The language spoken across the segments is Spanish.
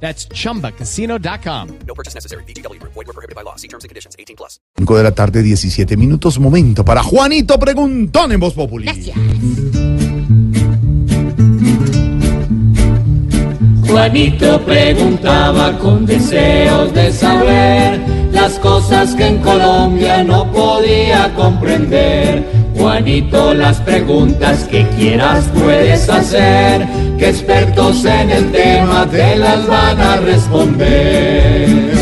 That's chumbacasino.com. No purchase necessary. BGW. Void were prohibited by law. See terms and conditions. 18 plus. 5 de la tarde, 17 minutos. Momento para Juanito Preguntón en Voz Populi. Juanito preguntaba con deseos de saber las cosas que en Colombia no podía comprender. Juanito, las preguntas que quieras puedes hacer, que expertos en el tema te las van a responder.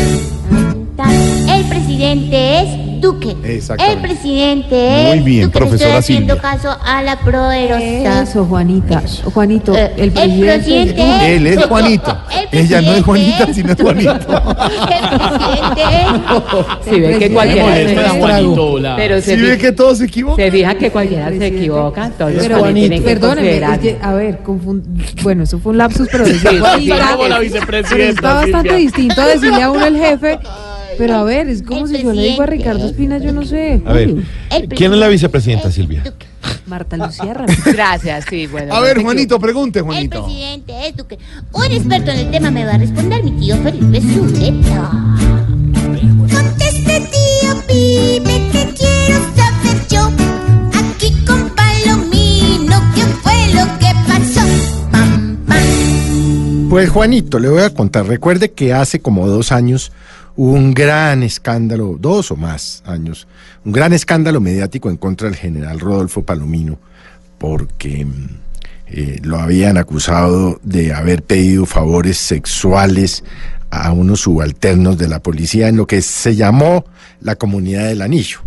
El presidente es Muy bien, profesora estoy haciendo Silvia. caso a la poderosa. Eso, Juanita. Juanito, Eh, el presidente. es Él es. Juanito. El Ella no es presidente Juanita, sino es Juanito. El presidente es Si ve que cualquiera molesta, se Pero se, Si ve fi- que todos se equivocan. se fija que cualquiera se equivoca, entonces Es también Juanito. tienen que Perdóneme, considerar. es que, a ver, confund- bueno, eso fue un lapsus, pero decir Sí, Juanita, como la pero está bastante distinto a decirle a uno el jefe, pero a ver, es como El si yo le digo a. Ricardo Espina, yo no sé. A ver, el ¿quién es la vicepresidenta, es Silvia? Marta Lucía Ramírez. Gracias, sí, bueno. A ver, Juanito, pregunte, El Juanito. presidente es Duque. Un experto en el tema me va a responder mi tío Felipe Zuleta. Juanito, le voy a contar. Recuerde que hace como dos años hubo un gran escándalo, dos o más años, un gran escándalo mediático en contra del general Rodolfo Palomino, porque mm, eh, lo habían acusado de haber pedido favores sexuales a unos subalternos de la policía en lo que se llamó la comunidad del anillo.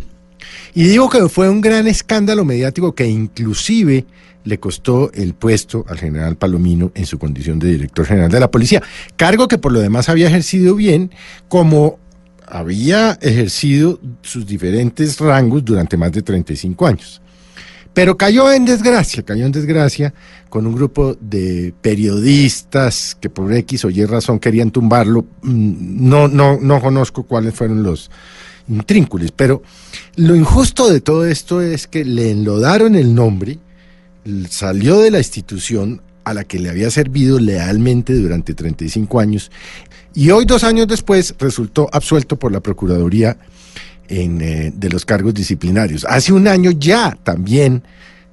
Y digo que fue un gran escándalo mediático que inclusive le costó el puesto al general Palomino en su condición de director general de la policía, cargo que por lo demás había ejercido bien, como había ejercido sus diferentes rangos durante más de 35 años. Pero cayó en desgracia, cayó en desgracia con un grupo de periodistas que por X o Y razón querían tumbarlo. Mm, No, no, no conozco cuáles fueron los intrínculos, pero lo injusto de todo esto es que le enlodaron el nombre, salió de la institución a la que le había servido lealmente durante 35 años y hoy, dos años después, resultó absuelto por la Procuraduría en, eh, de los cargos disciplinarios. Hace un año ya también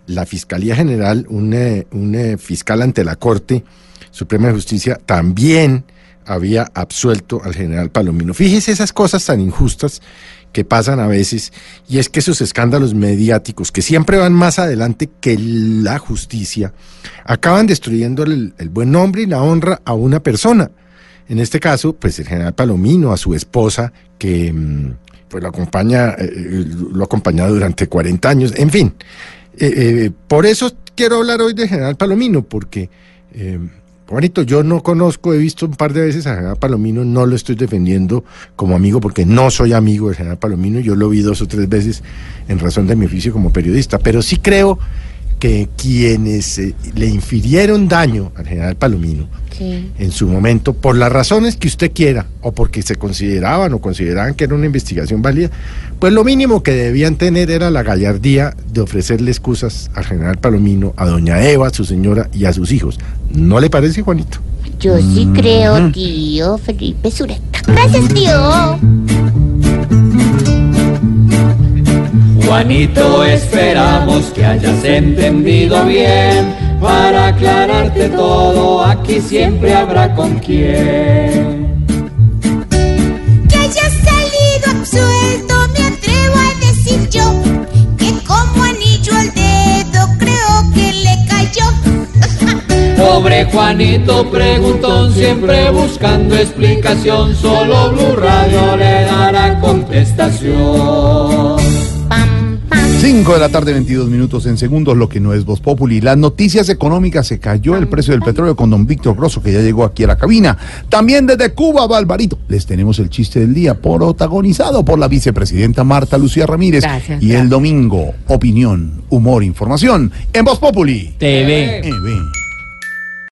la Fiscalía General, un, eh, un, eh, fiscal ante la Corte Suprema de Justicia, también había absuelto al general Palomino. Fíjese esas cosas tan injustas que pasan a veces, y es que esos escándalos mediáticos, que siempre van más adelante que la justicia, acaban destruyendo el, el buen nombre y la honra a una persona. En este caso, pues el general Palomino, a su esposa, que mm, pues lo acompaña, eh, eh, lo ha acompañado durante 40 años, en fin. Eh, por eso quiero hablar hoy del general Palomino, porque, Juanito, yo no conozco, he visto un par de veces al general Palomino, no lo estoy defendiendo como amigo, porque no soy amigo del general Palomino, yo lo vi dos o tres veces en razón de mi oficio como periodista, pero sí creo que quienes eh, le infirieron daño al general Palomino, Sí. en su momento, por las razones que usted quiera, o porque se consideraban o consideraban que era una investigación válida, pues lo mínimo que debían tener era la gallardía de ofrecerle excusas al general Palomino, a doña Eva, a su señora y a sus hijos. ¿No le parece, Juanito? Yo sí creo, tío Felipe Zuleta. Gracias, tío. Juanito, esperamos que hayas entendido bien. Para aclararte todo, aquí siempre habrá con quién. Que haya salido absuelto, me atrevo a decir yo. Que como anillo al dedo, creo que le cayó. Pobre Juanito preguntón, siempre buscando explicación. Solo Blue Radio le dará contestación. Pam, pam. 5 de la tarde, 22 minutos en segundos, lo que no es Voz Populi. Las noticias económicas, se cayó el precio del petróleo con don Víctor Grosso, que ya llegó aquí a la cabina. También desde Cuba, Valvarito, les tenemos el chiste del día, protagonizado por la vicepresidenta Marta Lucía Ramírez. Gracias, y el domingo, opinión, humor, información en Voz Populi. TV. TV.